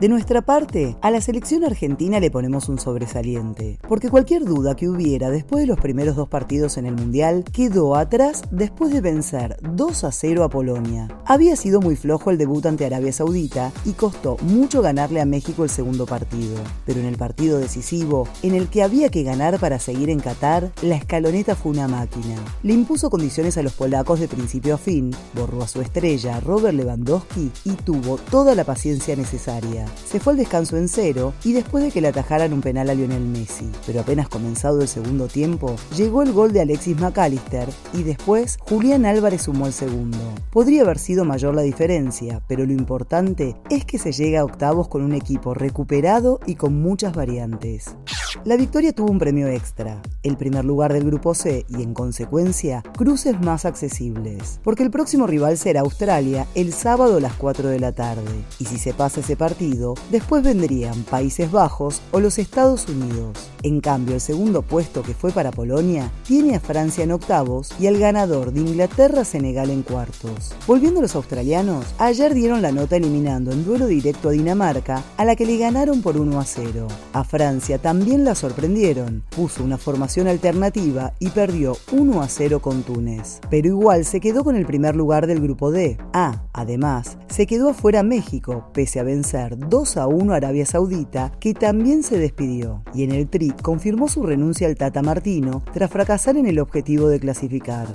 De nuestra parte, a la selección argentina le ponemos un sobresaliente, porque cualquier duda que hubiera después de los primeros dos partidos en el Mundial quedó atrás después de vencer 2 a 0 a Polonia. Había sido muy flojo el debut ante Arabia Saudita y costó mucho ganarle a México el segundo partido, pero en el partido decisivo, en el que había que ganar para seguir en Qatar, la escaloneta fue una máquina. Le impuso condiciones a los polacos de principio a fin, borró a su estrella Robert Lewandowski y tuvo toda la paciencia necesaria. Se fue al descanso en cero y después de que le atajaran un penal a Lionel Messi. Pero apenas comenzado el segundo tiempo, llegó el gol de Alexis McAllister y después Julián Álvarez sumó el segundo. Podría haber sido mayor la diferencia, pero lo importante es que se llega a octavos con un equipo recuperado y con muchas variantes. La victoria tuvo un premio extra, el primer lugar del grupo C y en consecuencia cruces más accesibles, porque el próximo rival será Australia el sábado a las 4 de la tarde, y si se pasa ese partido, después vendrían Países Bajos o los Estados Unidos. En cambio, el segundo puesto que fue para Polonia tiene a Francia en octavos y al ganador de Inglaterra-Senegal en cuartos. Volviendo a los australianos, ayer dieron la nota eliminando en duelo directo a Dinamarca, a la que le ganaron por 1 a 0. A Francia también la sorprendieron, puso una formación alternativa y perdió 1 a 0 con Túnez. Pero igual se quedó con el primer lugar del grupo D. Ah, además, se quedó afuera México, pese a vencer 2 a 1 a Arabia Saudita, que también se despidió. Y en el tri confirmó su renuncia al Tata Martino tras fracasar en el objetivo de clasificar.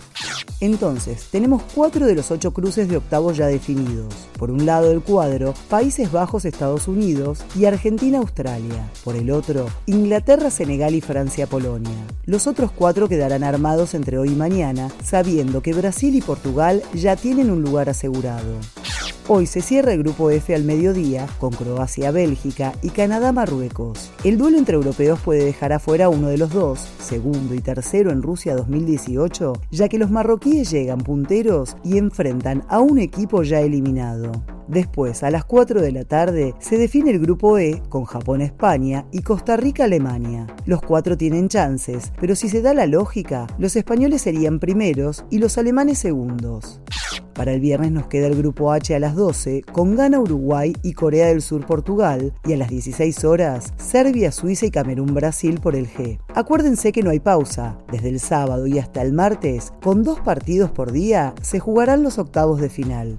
Entonces, tenemos cuatro de los ocho cruces de octavos ya definidos. Por un lado del cuadro, Países Bajos, Estados Unidos y Argentina-Australia. Por el otro, Inglaterra, Senegal y Francia-Polonia. Los otros cuatro quedarán armados entre hoy y mañana, sabiendo que Brasil y Portugal ya tienen un lugar asegurado. Hoy se cierra el grupo F al mediodía con Croacia-Bélgica y Canadá-Marruecos. El duelo entre europeos puede dejar afuera uno de los dos, segundo y tercero en Rusia 2018, ya que los marroquíes llegan punteros y enfrentan a un equipo ya eliminado. Después, a las 4 de la tarde, se define el grupo E con Japón-España y Costa Rica-Alemania. Los cuatro tienen chances, pero si se da la lógica, los españoles serían primeros y los alemanes segundos. Para el viernes nos queda el grupo H a las 12, con Ghana Uruguay y Corea del Sur Portugal, y a las 16 horas, Serbia, Suiza y Camerún Brasil por el G. Acuérdense que no hay pausa. Desde el sábado y hasta el martes, con dos partidos por día, se jugarán los octavos de final.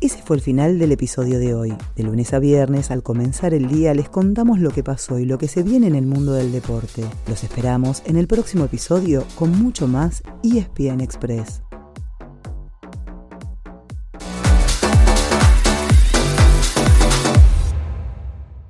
Ese fue el final del episodio de hoy. De lunes a viernes, al comenzar el día, les contamos lo que pasó y lo que se viene en el mundo del deporte. Los esperamos en el próximo episodio con mucho más ESPN Express.